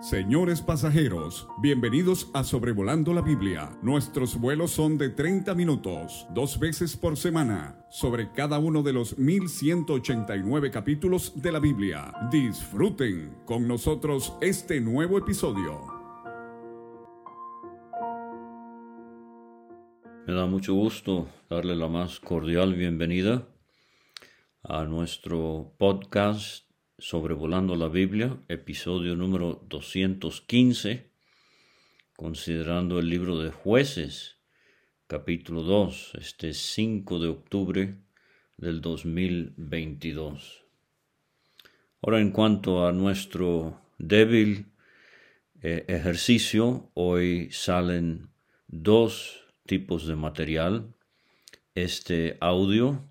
Señores pasajeros, bienvenidos a Sobrevolando la Biblia. Nuestros vuelos son de 30 minutos, dos veces por semana, sobre cada uno de los 1189 capítulos de la Biblia. Disfruten con nosotros este nuevo episodio. Me da mucho gusto darle la más cordial bienvenida a nuestro podcast Sobrevolando la Biblia, episodio número 215, considerando el libro de jueces, capítulo 2, este 5 de octubre del 2022. Ahora en cuanto a nuestro débil eh, ejercicio, hoy salen dos tipos de material. Este audio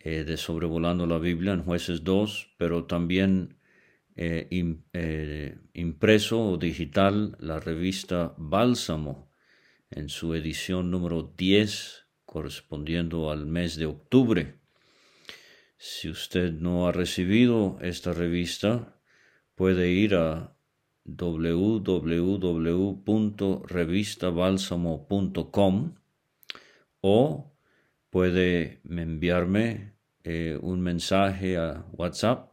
eh, de Sobrevolando la Biblia en Jueces 2, pero también eh, eh, impreso o digital la revista Bálsamo en su edición número 10 correspondiendo al mes de octubre. Si usted no ha recibido esta revista, puede ir a www.revistabálsamo.com o puede enviarme eh, un mensaje a WhatsApp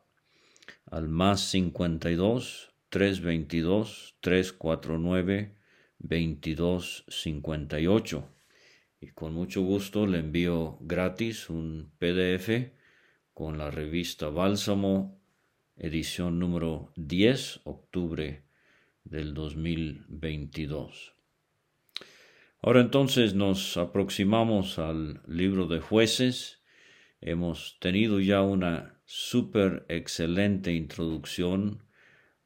al más 52 322 349 2258 y con mucho gusto le envío gratis un PDF con la revista Bálsamo edición número 10 octubre del 2022. Ahora entonces nos aproximamos al libro de jueces. Hemos tenido ya una súper excelente introducción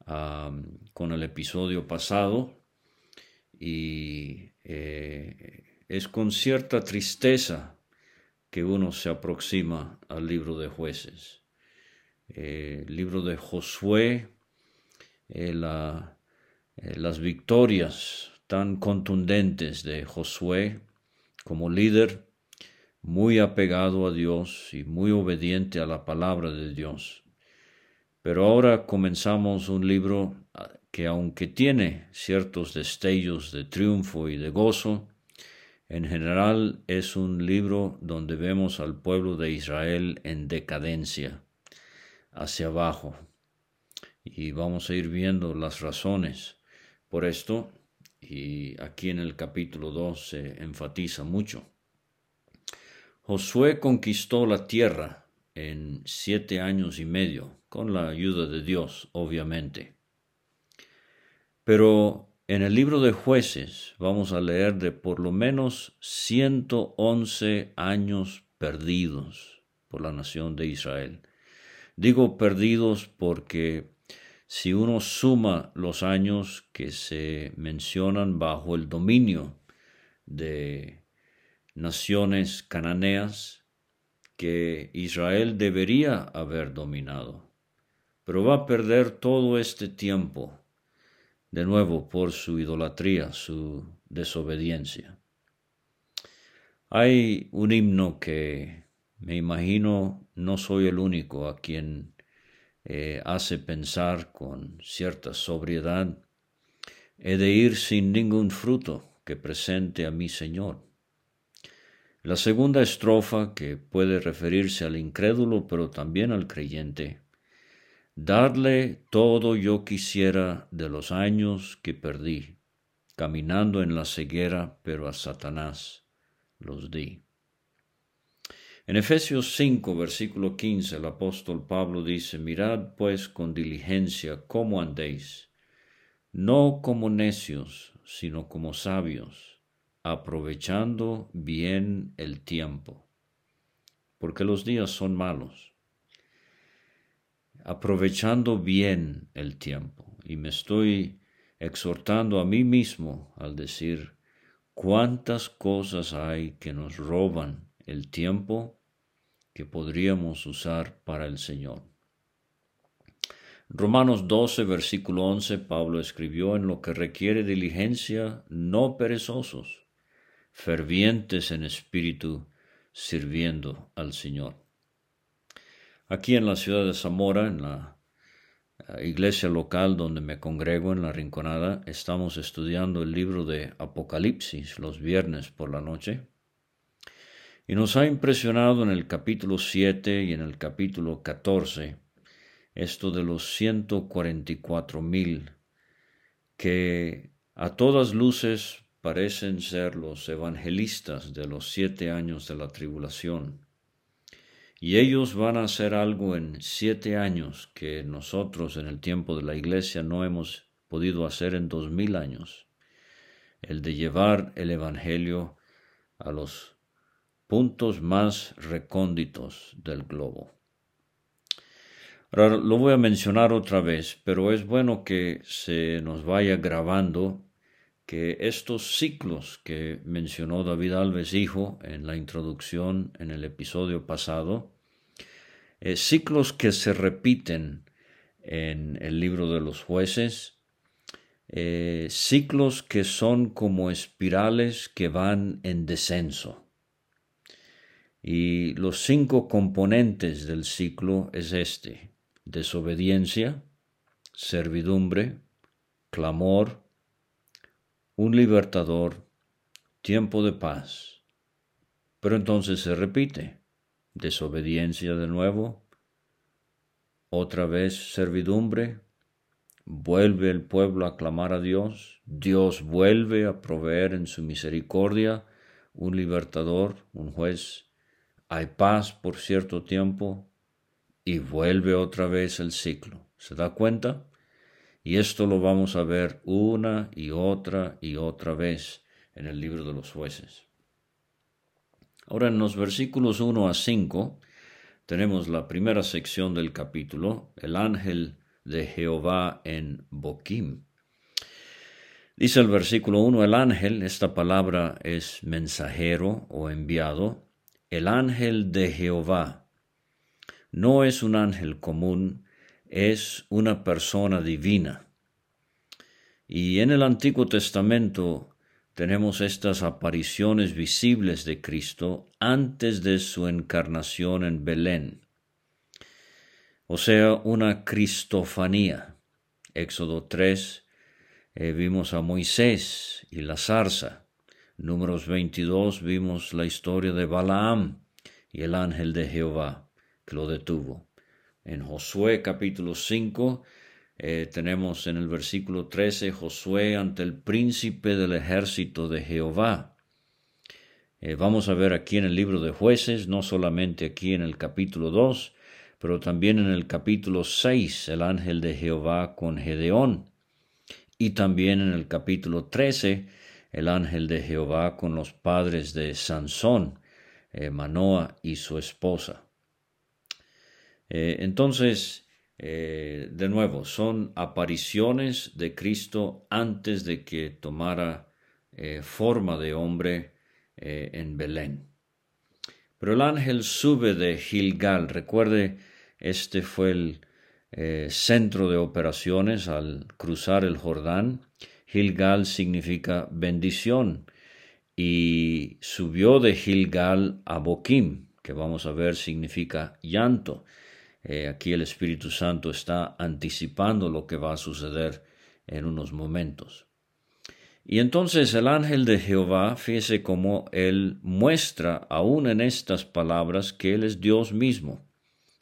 con el episodio pasado y eh, es con cierta tristeza que uno se aproxima al libro de jueces. Eh, el libro de Josué, eh, las victorias tan contundentes de Josué como líder, muy apegado a Dios y muy obediente a la palabra de Dios. Pero ahora comenzamos un libro ah, que aunque tiene ciertos destellos de triunfo y de gozo, en general es un libro donde vemos al pueblo de Israel en decadencia, hacia abajo. Y vamos a ir viendo las razones por esto y aquí en el capítulo 2 se enfatiza mucho. Josué conquistó la tierra en siete años y medio, con la ayuda de Dios, obviamente. Pero en el libro de jueces vamos a leer de por lo menos 111 años perdidos por la nación de Israel. Digo perdidos porque si uno suma los años que se mencionan bajo el dominio de naciones cananeas que Israel debería haber dominado, pero va a perder todo este tiempo de nuevo por su idolatría, su desobediencia. Hay un himno que me imagino no soy el único a quien eh, hace pensar con cierta sobriedad, he de ir sin ningún fruto que presente a mi Señor. La segunda estrofa, que puede referirse al incrédulo, pero también al creyente, darle todo yo quisiera de los años que perdí, caminando en la ceguera, pero a Satanás los di. En Efesios 5, versículo 15, el apóstol Pablo dice, Mirad pues con diligencia cómo andéis, no como necios, sino como sabios, aprovechando bien el tiempo, porque los días son malos. Aprovechando bien el tiempo. Y me estoy exhortando a mí mismo al decir, cuántas cosas hay que nos roban el tiempo que podríamos usar para el Señor. Romanos 12, versículo 11, Pablo escribió en lo que requiere diligencia, no perezosos, fervientes en espíritu, sirviendo al Señor. Aquí en la ciudad de Zamora, en la iglesia local donde me congrego en la Rinconada, estamos estudiando el libro de Apocalipsis los viernes por la noche. Y nos ha impresionado en el capítulo 7 y en el capítulo 14 esto de los 144 mil que a todas luces parecen ser los evangelistas de los siete años de la tribulación. Y ellos van a hacer algo en siete años que nosotros en el tiempo de la iglesia no hemos podido hacer en dos mil años. El de llevar el Evangelio a los puntos más recónditos del globo. Ahora lo voy a mencionar otra vez, pero es bueno que se nos vaya grabando que estos ciclos que mencionó David Alves Hijo en la introducción en el episodio pasado, eh, ciclos que se repiten en el libro de los jueces, eh, ciclos que son como espirales que van en descenso. Y los cinco componentes del ciclo es este desobediencia, servidumbre, clamor, un libertador, tiempo de paz. Pero entonces se repite, desobediencia de nuevo, otra vez servidumbre, vuelve el pueblo a clamar a Dios, Dios vuelve a proveer en su misericordia un libertador, un juez, hay paz por cierto tiempo, y vuelve otra vez el ciclo. ¿Se da cuenta? Y esto lo vamos a ver una y otra y otra vez en el libro de los jueces. Ahora en los versículos 1 a 5 tenemos la primera sección del capítulo, el ángel de Jehová en Boquim. Dice el versículo 1, el ángel, esta palabra es mensajero o enviado, el ángel de Jehová no es un ángel común, es una persona divina. Y en el Antiguo Testamento tenemos estas apariciones visibles de Cristo antes de su encarnación en Belén. O sea, una cristofanía. Éxodo 3 eh, vimos a Moisés y la zarza. Números 22 vimos la historia de Balaam y el ángel de Jehová lo detuvo. En Josué capítulo 5 eh, tenemos en el versículo 13 Josué ante el príncipe del ejército de Jehová. Eh, vamos a ver aquí en el libro de jueces, no solamente aquí en el capítulo 2, pero también en el capítulo 6, el ángel de Jehová con Gedeón. Y también en el capítulo 13, el ángel de Jehová con los padres de Sansón, eh, Manoa y su esposa. Eh, entonces, eh, de nuevo, son apariciones de Cristo antes de que tomara eh, forma de hombre en Belén. Pero el ángel sube de Gilgal. Recuerde, este fue el centro de operaciones al cruzar el Jordán. Gilgal significa bendición y subió de Gilgal a Boquim, que vamos a ver significa llanto. Eh, aquí el Espíritu Santo está anticipando lo que va a suceder en unos momentos. Y entonces el ángel de Jehová, fíjese cómo él muestra aún en estas palabras que él es Dios mismo.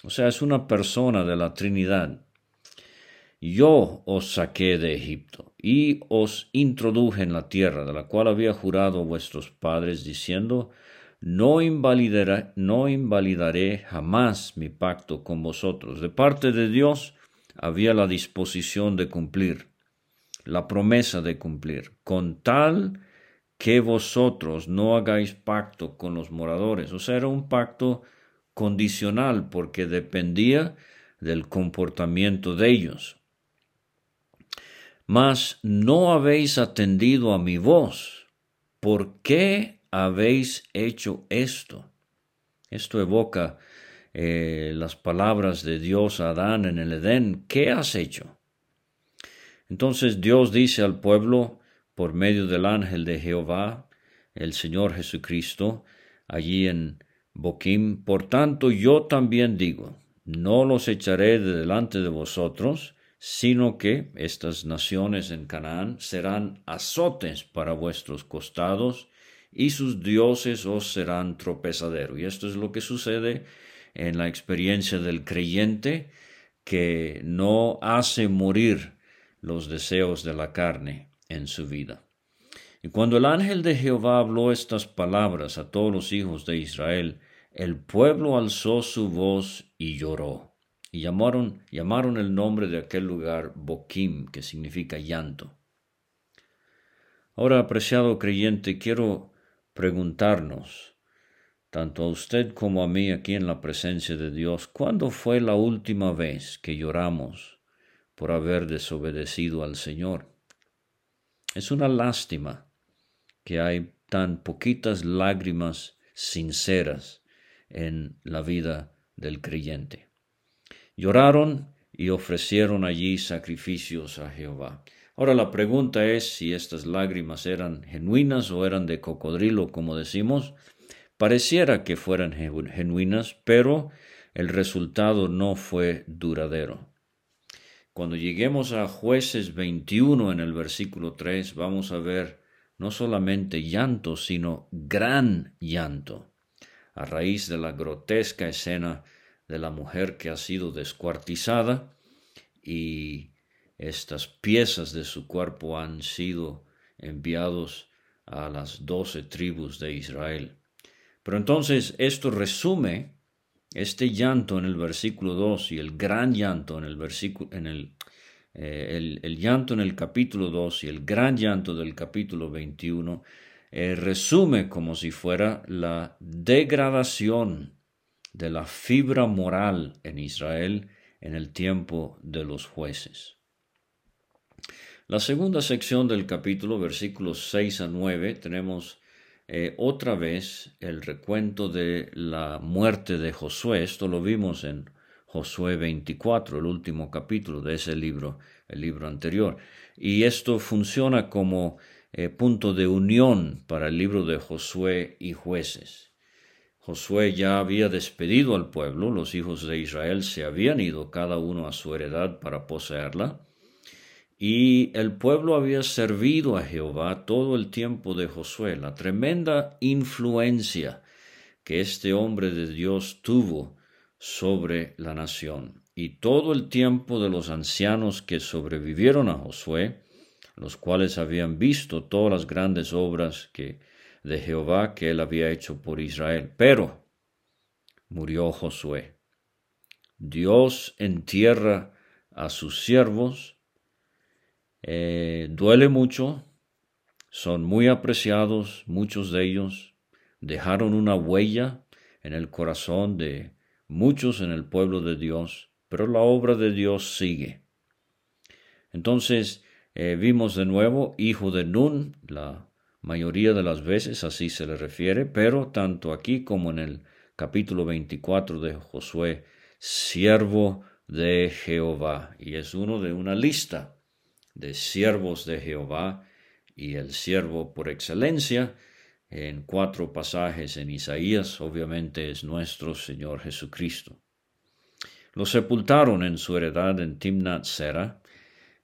O sea, es una persona de la Trinidad. Yo os saqué de Egipto y os introduje en la tierra de la cual había jurado vuestros padres, diciendo, no invalidaré, no invalidaré jamás mi pacto con vosotros. De parte de Dios había la disposición de cumplir, la promesa de cumplir, con tal que vosotros no hagáis pacto con los moradores. O sea, era un pacto condicional porque dependía del comportamiento de ellos. Mas no habéis atendido a mi voz. ¿Por qué habéis hecho esto. Esto evoca eh, las palabras de Dios a Adán en el Edén. ¿Qué has hecho? Entonces Dios dice al pueblo, por medio del ángel de Jehová, el Señor Jesucristo, allí en Boquim, por tanto yo también digo, no los echaré de delante de vosotros, sino que estas naciones en Canaán serán azotes para vuestros costados, y sus dioses os serán tropezadero. Y esto es lo que sucede en la experiencia del creyente que no hace morir los deseos de la carne en su vida. Y cuando el ángel de Jehová habló estas palabras a todos los hijos de Israel, el pueblo alzó su voz y lloró. Y llamaron, llamaron el nombre de aquel lugar Boquim, que significa llanto. Ahora, apreciado creyente, quiero preguntarnos, tanto a usted como a mí aquí en la presencia de Dios, ¿cuándo fue la última vez que lloramos por haber desobedecido al Señor? Es una lástima que hay tan poquitas lágrimas sinceras en la vida del creyente. Lloraron y ofrecieron allí sacrificios a Jehová. Ahora la pregunta es si estas lágrimas eran genuinas o eran de cocodrilo, como decimos. Pareciera que fueran genuinas, pero el resultado no fue duradero. Cuando lleguemos a jueces 21 en el versículo 3, vamos a ver no solamente llanto, sino gran llanto, a raíz de la grotesca escena de la mujer que ha sido descuartizada y estas piezas de su cuerpo han sido enviados a las doce tribus de Israel. Pero entonces esto resume este llanto en el versículo 2 y el gran llanto en el versículo en el, eh, el, llanto en el capítulo 2 y el gran llanto del capítulo 21 eh, resume como si fuera la degradación de la fibra moral en Israel en el tiempo de los jueces. La segunda sección del capítulo, versículos 6 a 9, tenemos eh, otra vez el recuento de la muerte de Josué. Esto lo vimos en Josué 24, el último capítulo de ese libro, el libro anterior. Y esto funciona como eh, punto de unión para el libro de Josué y jueces. Josué ya había despedido al pueblo, los hijos de Israel se habían ido cada uno a su heredad para poseerla, y el pueblo había servido a Jehová todo el tiempo de Josué. La tremenda influencia que este hombre de Dios tuvo sobre la nación. Y todo el tiempo de los ancianos que sobrevivieron a Josué, los cuales habían visto todas las grandes obras que, de Jehová que él había hecho por Israel. Pero murió Josué. Dios entierra a sus siervos, eh, duele mucho, son muy apreciados, muchos de ellos dejaron una huella en el corazón de muchos en el pueblo de Dios, pero la obra de Dios sigue. Entonces eh, vimos de nuevo hijo de Nun, la mayoría de las veces así se le refiere, pero tanto aquí como en el capítulo 24 de Josué, siervo de Jehová, y es uno de una lista de siervos de Jehová y el siervo por excelencia en cuatro pasajes en Isaías, obviamente es nuestro Señor Jesucristo. Lo sepultaron en su heredad en Timnat Sera,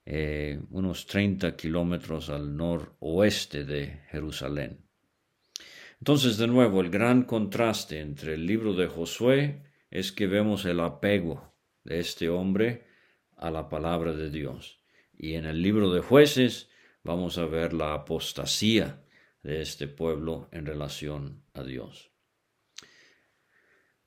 eh, unos 30 kilómetros al noroeste de Jerusalén. Entonces, de nuevo, el gran contraste entre el libro de Josué es que vemos el apego de este hombre a la palabra de Dios. Y en el libro de jueces vamos a ver la apostasía de este pueblo en relación a Dios.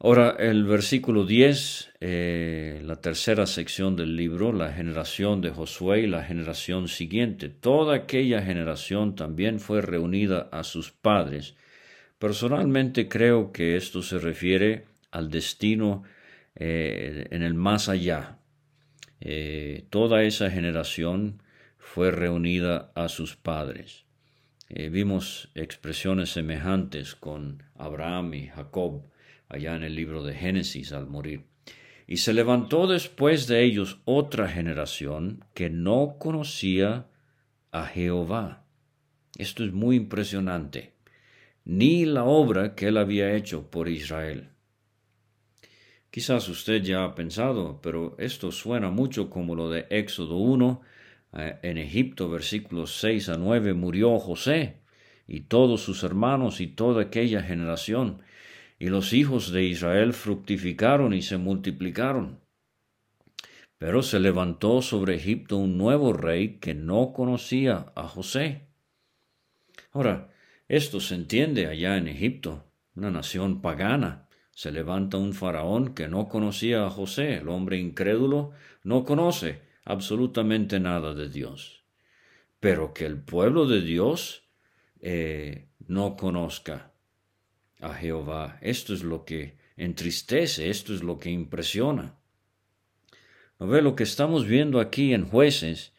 Ahora, el versículo 10, eh, la tercera sección del libro, la generación de Josué y la generación siguiente. Toda aquella generación también fue reunida a sus padres. Personalmente creo que esto se refiere al destino eh, en el más allá, eh, toda esa generación fue reunida a sus padres. Vimos expresiones semejantes con Abraham y Jacob allá en el libro de Génesis al morir. Y se levantó después de ellos otra generación que no conocía a Jehová. Esto es muy impresionante. Ni la obra que él había hecho por Israel. Quizás usted ya ha pensado, pero esto suena mucho como lo de Éxodo 1. Eh, en Egipto, versículos 6 a 9, murió José y todos sus hermanos y toda aquella generación, y los hijos de Israel fructificaron y se multiplicaron. Pero se levantó sobre Egipto un nuevo rey que no conocía a José. Ahora, esto se entiende allá en Egipto, una nación pagana. Se levanta un faraón que no conocía a José, el hombre incrédulo, no conoce absolutamente nada de Dios. Pero que el pueblo de Dios eh, no conozca a Jehová, esto es lo que entristece, esto es lo que impresiona. ¿No ve? Lo que estamos viendo aquí en jueces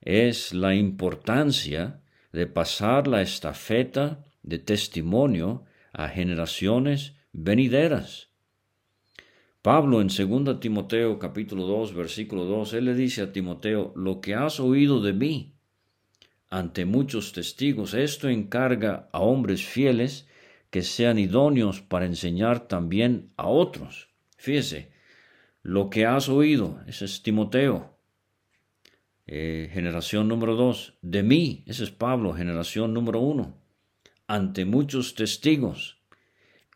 es la importancia de pasar la estafeta de testimonio a generaciones venideras. Pablo en 2 Timoteo capítulo 2 versículo 2, él le dice a Timoteo, lo que has oído de mí ante muchos testigos, esto encarga a hombres fieles que sean idóneos para enseñar también a otros. Fíjese, lo que has oído, ese es Timoteo. Eh, generación número dos, de mí, ese es Pablo, generación número uno. Ante muchos testigos,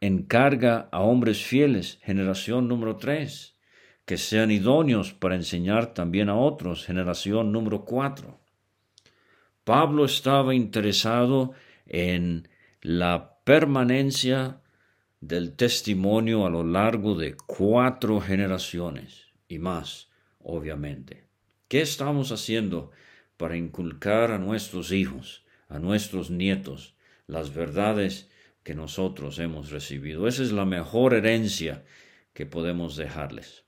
encarga a hombres fieles, generación número tres, que sean idóneos para enseñar también a otros, generación número cuatro. Pablo estaba interesado en la permanencia del testimonio a lo largo de cuatro generaciones y más, obviamente. ¿Qué estamos haciendo para inculcar a nuestros hijos, a nuestros nietos, las verdades que nosotros hemos recibido? Esa es la mejor herencia que podemos dejarles.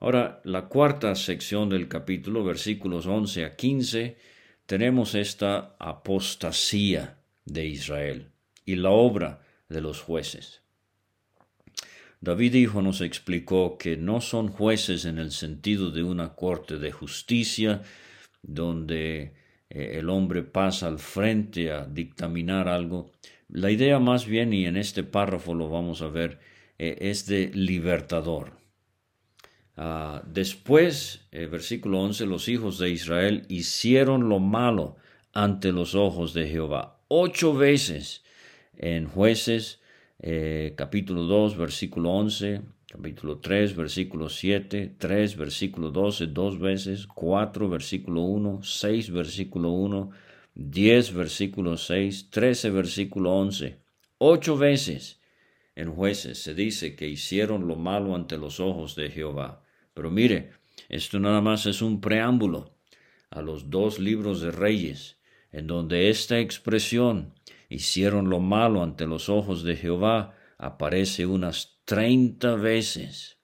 Ahora, la cuarta sección del capítulo, versículos 11 a 15, tenemos esta apostasía de Israel y la obra de los jueces. David hijo nos explicó que no son jueces en el sentido de una corte de justicia donde eh, el hombre pasa al frente a dictaminar algo. La idea más bien, y en este párrafo lo vamos a ver, eh, es de libertador. Ah, después, eh, versículo 11, los hijos de Israel hicieron lo malo ante los ojos de Jehová. Ocho veces en jueces eh, capítulo 2, versículo 11, capítulo 3, versículo 7, 3, versículo 12, dos veces, 4, versículo 1, 6, versículo 1, 10, versículo 6, 13, versículo 11, ocho veces en jueces se dice que hicieron lo malo ante los ojos de Jehová. Pero mire, esto nada más es un preámbulo a los dos libros de reyes, en donde esta expresión hicieron lo malo ante los ojos de Jehová aparece unas treinta veces.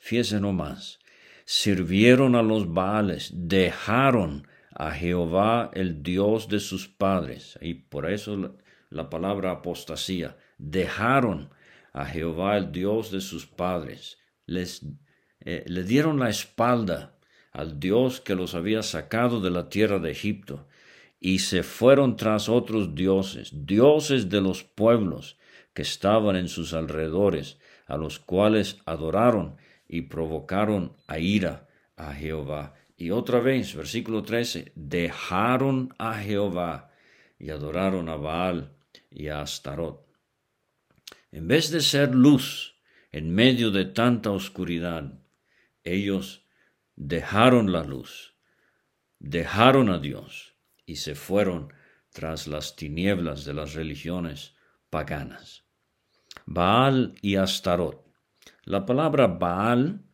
Fíjese nomás, sirvieron a los Baales, dejaron a Jehová el Dios de sus padres, y por eso la, palabra apostasía, dejaron a Jehová el Dios de sus padres, les eh, le dieron la espalda al Dios que los había sacado de la tierra de Egipto, y se fueron tras otros dioses, dioses de los pueblos que estaban en sus alrededores, a los cuales adoraron y provocaron a ira a Jehová. Y otra vez, versículo 13, dejaron a Jehová y adoraron a Baal y a Astarot. En vez de ser luz en medio de tanta oscuridad, ellos dejaron la luz, dejaron a Dios y se fueron tras las tinieblas de las religiones paganas. Baal y Astarot. La palabra Baal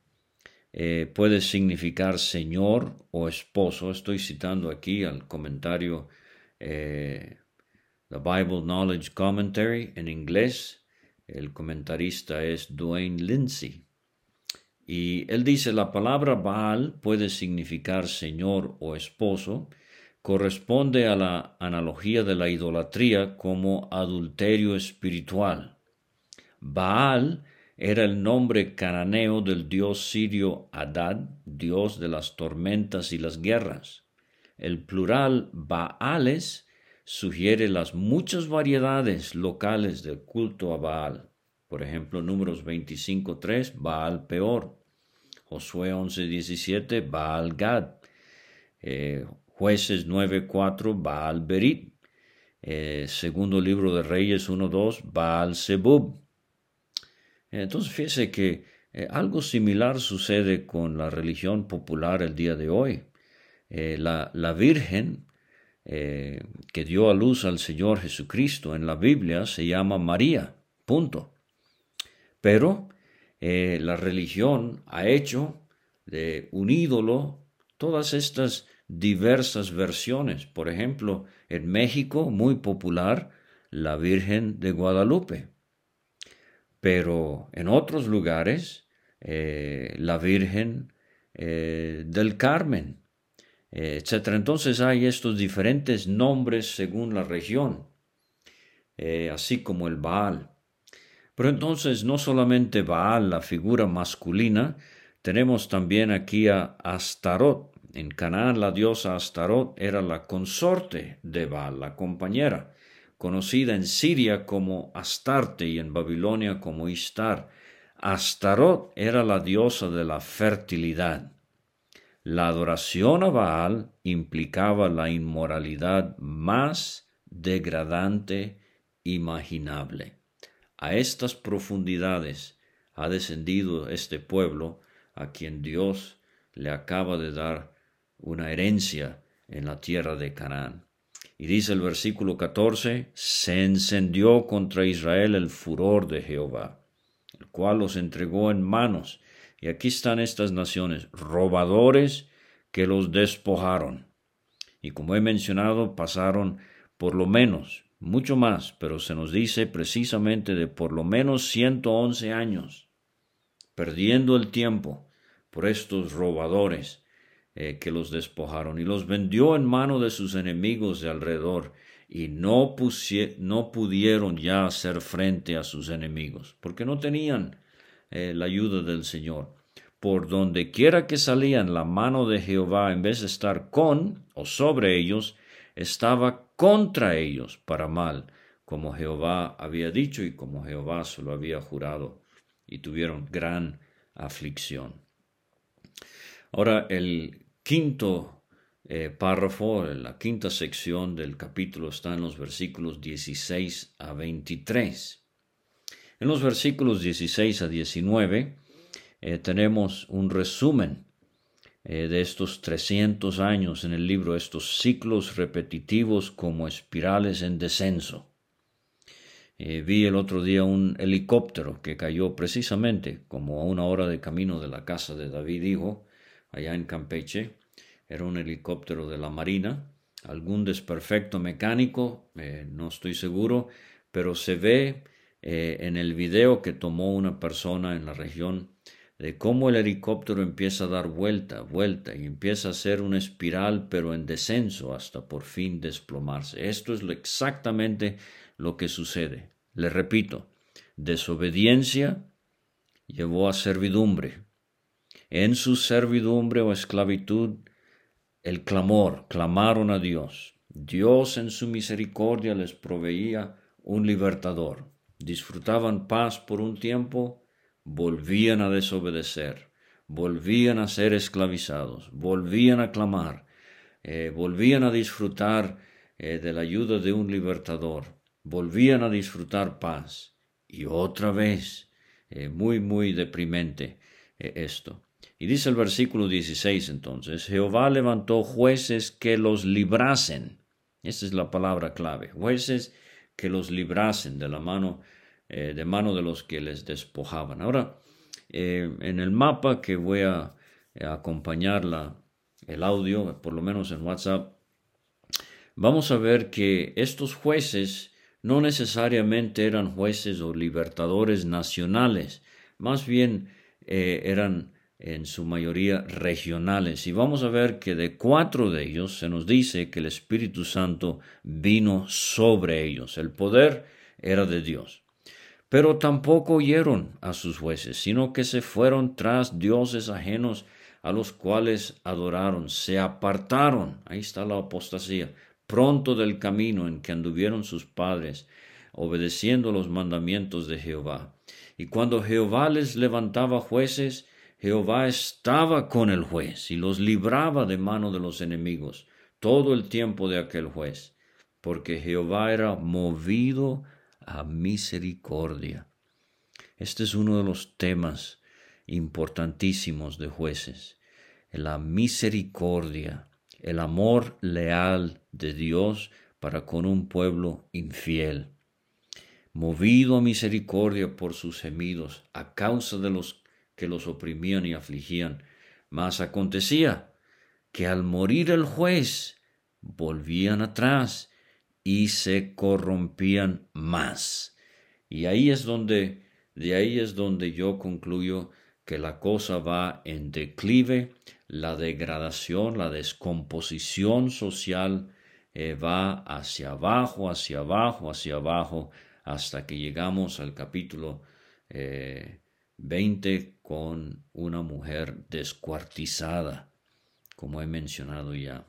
eh, puede significar señor o esposo. Estoy citando aquí al comentario eh, The Bible Knowledge Commentary en inglés. El comentarista es Dwayne Lindsay. Y él dice, la palabra Baal puede significar señor o esposo corresponde a la analogía de la idolatría como adulterio espiritual. Baal era el nombre cananeo del dios sirio Adad, dios de las tormentas y las guerras. El plural Baales sugiere las muchas variedades locales del culto a Baal. Por ejemplo, números 25.3, Baal peor. Josué 11.17, Baal Gad. Eh, jueces 9.4, Baal Berit. Eh, segundo libro de Reyes 1.2, Baal Zebub. Entonces fíjese que eh, algo similar sucede con la religión popular el día de hoy. la, la, Virgen que dio a luz al Señor Jesucristo en la Biblia se llama María, punto. Pero eh, la religión ha hecho de un ídolo todas estas diversas versiones. Por ejemplo, en México, muy popular, la Virgen de Guadalupe. Pero en otros lugares, eh, la Virgen eh, del Carmen, etc. Entonces hay estos diferentes nombres según la región, así como el Baal. Pero entonces no solamente Baal, la figura masculina, tenemos también aquí a Astarot. En Canaán la diosa Astarot era la consorte de Baal, la compañera, conocida en Siria como Astarte y en Babilonia como Istar. Astarot era la diosa de la fertilidad. La adoración a Baal implicaba la inmoralidad más degradante imaginable. A estas profundidades ha descendido este pueblo a quien Dios le acaba de dar una herencia en la tierra de Canaán. Y dice el versículo 14, se encendió contra Israel el furor de Jehová, el cual los entregó en manos. Y aquí están estas naciones, robadores que los despojaron. Y como he mencionado, pasaron por lo menos mucho más, pero se nos dice precisamente de por lo menos 111 años, perdiendo el tiempo por estos robadores eh, que los despojaron y los vendió en mano de sus enemigos de alrededor y no, no pudieron ya hacer frente a sus enemigos, porque no tenían eh, la ayuda del Señor. Por donde quiera que salían, la mano de Jehová, en vez de estar con o sobre ellos, estaba contra ellos para mal, como Jehová había dicho y como Jehová se lo había jurado, y tuvieron gran aflicción. Ahora el quinto eh, párrafo, la quinta sección del capítulo está en los versículos 16 a 23. En los versículos 16 a 19 eh, tenemos un resumen eh, de estos 300 años en el libro, estos ciclos repetitivos como espirales en descenso. Vi el otro día un helicóptero que cayó precisamente como a una hora de camino de la casa de David Hijo, allá en Campeche. Era un helicóptero de la Marina, algún desperfecto mecánico, eh, no estoy seguro, pero se ve en el video que tomó una persona en la región de cómo el helicóptero empieza a dar vuelta, vuelta y empieza a hacer una espiral pero en descenso hasta por fin desplomarse. Esto es exactamente lo que sucede. Le repito, desobediencia llevó a servidumbre. En su servidumbre o esclavitud, el clamor, clamaron a Dios. Dios en su misericordia les proveía un libertador. Disfrutaban paz por un tiempo, volvían a desobedecer, volvían a ser esclavizados, volvían a clamar, eh, volvían a disfrutar eh, de la ayuda de un libertador, volvían a disfrutar paz. Y otra vez, eh, muy, muy deprimente esto. Y dice el versículo 16 entonces, Jehová levantó jueces que los librasen. Esa es la palabra clave, jueces que los librasen de la mano eh, de mano de los que les despojaban. Ahora, eh, en el mapa que voy a, eh, acompañar el audio, por lo menos en WhatsApp, vamos a ver que estos jueces no necesariamente eran jueces o libertadores nacionales, más bien eran en su mayoría regionales. Y vamos a ver que de cuatro de ellos se nos dice que el Espíritu Santo vino sobre ellos. El poder era de Dios. Pero tampoco oyeron a sus jueces, sino que se fueron tras dioses ajenos a los cuales adoraron, se apartaron, ahí está la apostasía, pronto del camino en que anduvieron sus padres, obedeciendo los mandamientos de Jehová. Y cuando Jehová les levantaba jueces, Jehová estaba con el juez y los libraba de mano de los enemigos todo el tiempo de aquel juez, porque Jehová era movido a misericordia. Este es uno de los temas importantísimos de jueces, la misericordia, el amor leal de Dios para con un pueblo infiel. Movido a misericordia por sus gemidos, a causa de los que los oprimían y afligían. Mas acontecía que al morir el juez, volvían atrás y se corrompían más. Y ahí es donde, de ahí es donde yo concluyo que la cosa va en declive, la degradación, la descomposición social eh, va hacia abajo, hacia abajo, hacia abajo, hasta que llegamos al capítulo 20 eh, con una mujer descuartizada, como he mencionado ya.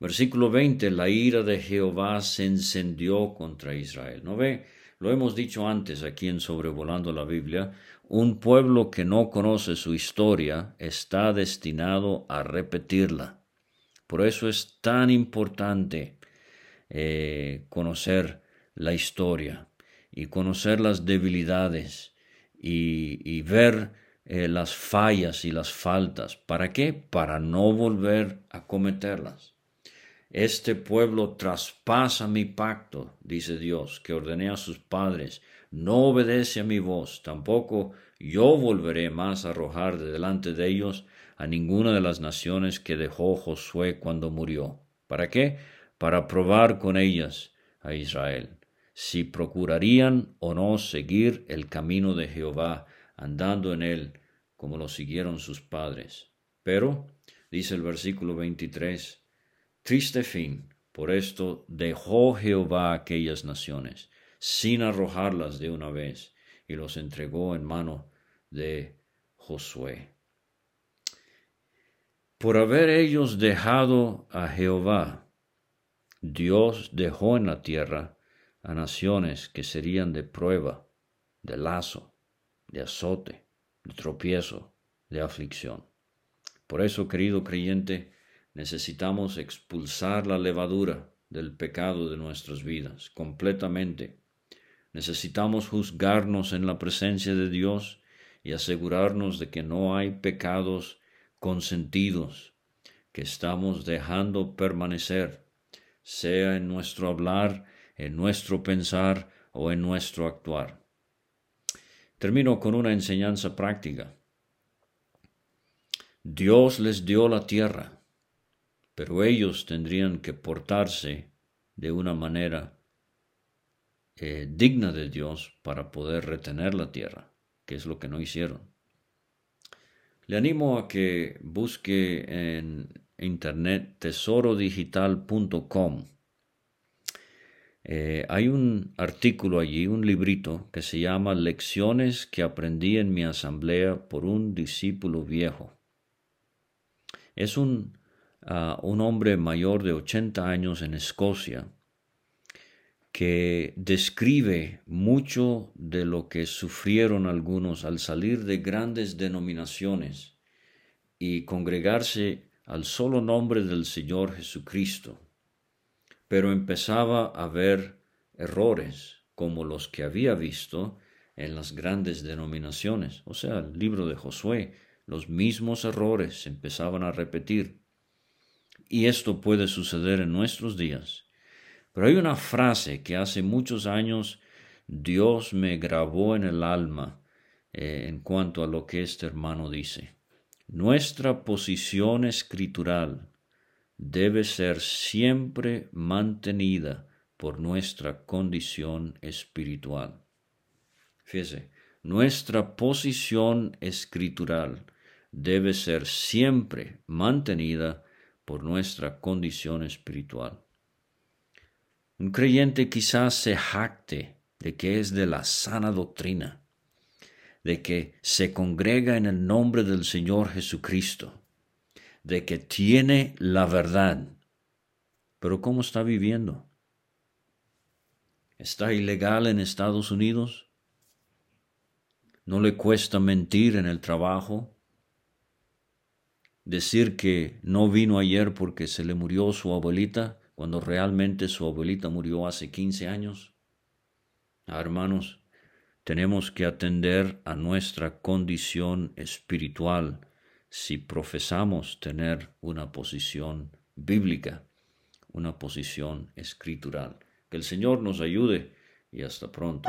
Versículo 20, la ira de Jehová se encendió contra Israel. ¿No ve? Lo hemos dicho antes aquí en Sobrevolando la Biblia, un pueblo que no conoce su historia está destinado a repetirla. Por eso es tan importante eh, conocer la historia y conocer las debilidades y, ver eh, las fallas y las faltas. ¿Para qué? Para no volver a cometerlas. Este pueblo traspasa mi pacto, dice Dios, que ordené a sus padres, no obedece a mi voz, tampoco yo volveré más a arrojar de delante de ellos a ninguna de las naciones que dejó Josué cuando murió. ¿Para qué? Para probar con ellas a Israel, si procurarían o no seguir el camino de Jehová, andando en él como lo siguieron sus padres. Pero, dice el versículo 23, Triste fin, por esto dejó Jehová aquellas naciones, sin arrojarlas de una vez, y los entregó en mano de Josué. Por haber ellos dejado a Jehová, Dios dejó en la tierra a naciones que serían de prueba, de lazo, de azote, de tropiezo, de aflicción. Por eso, querido creyente, Necesitamos expulsar la levadura del pecado de nuestras vidas completamente. Necesitamos juzgarnos en la presencia de Dios y asegurarnos de que no hay pecados consentidos que estamos dejando permanecer, sea en nuestro hablar, en nuestro pensar o en nuestro actuar. Termino con una enseñanza práctica. Dios les dio la tierra pero ellos tendrían que portarse de una manera eh, digna de Dios para poder retener la tierra, que es lo que no hicieron. Le animo a que busque en internet tesorodigital.com. Eh, hay un artículo allí, un librito que se llama Lecciones que aprendí en mi asamblea por un discípulo viejo. Es un un hombre mayor de 80 años en Escocia que describe mucho de lo que sufrieron algunos al salir de grandes denominaciones y congregarse al solo nombre del Señor Jesucristo. Pero empezaba a ver errores como los que había visto en las grandes denominaciones, o sea, el libro de Josué, los mismos errores se empezaban a repetir. Y esto puede suceder en nuestros días. Pero hay una frase que hace muchos años Dios me grabó en el alma eh, en cuanto a lo que este hermano dice. Nuestra posición escritural debe ser siempre mantenida por nuestra condición espiritual. Fíjese, nuestra posición escritural debe ser siempre mantenida por nuestra condición espiritual. Un creyente quizás se jacte de que es de la sana doctrina, de que se congrega en el nombre del Señor Jesucristo, de que tiene la verdad. Pero ¿cómo está viviendo? está ilegal en Estados Unidos, no le cuesta mentir en el trabajo, decir que no vino ayer porque se le murió su abuelita cuando realmente su abuelita murió hace 15 años. Ah, hermanos, tenemos que atender a nuestra condición espiritual si profesamos tener una posición bíblica, una posición escritural. Que el Señor nos ayude y hasta pronto.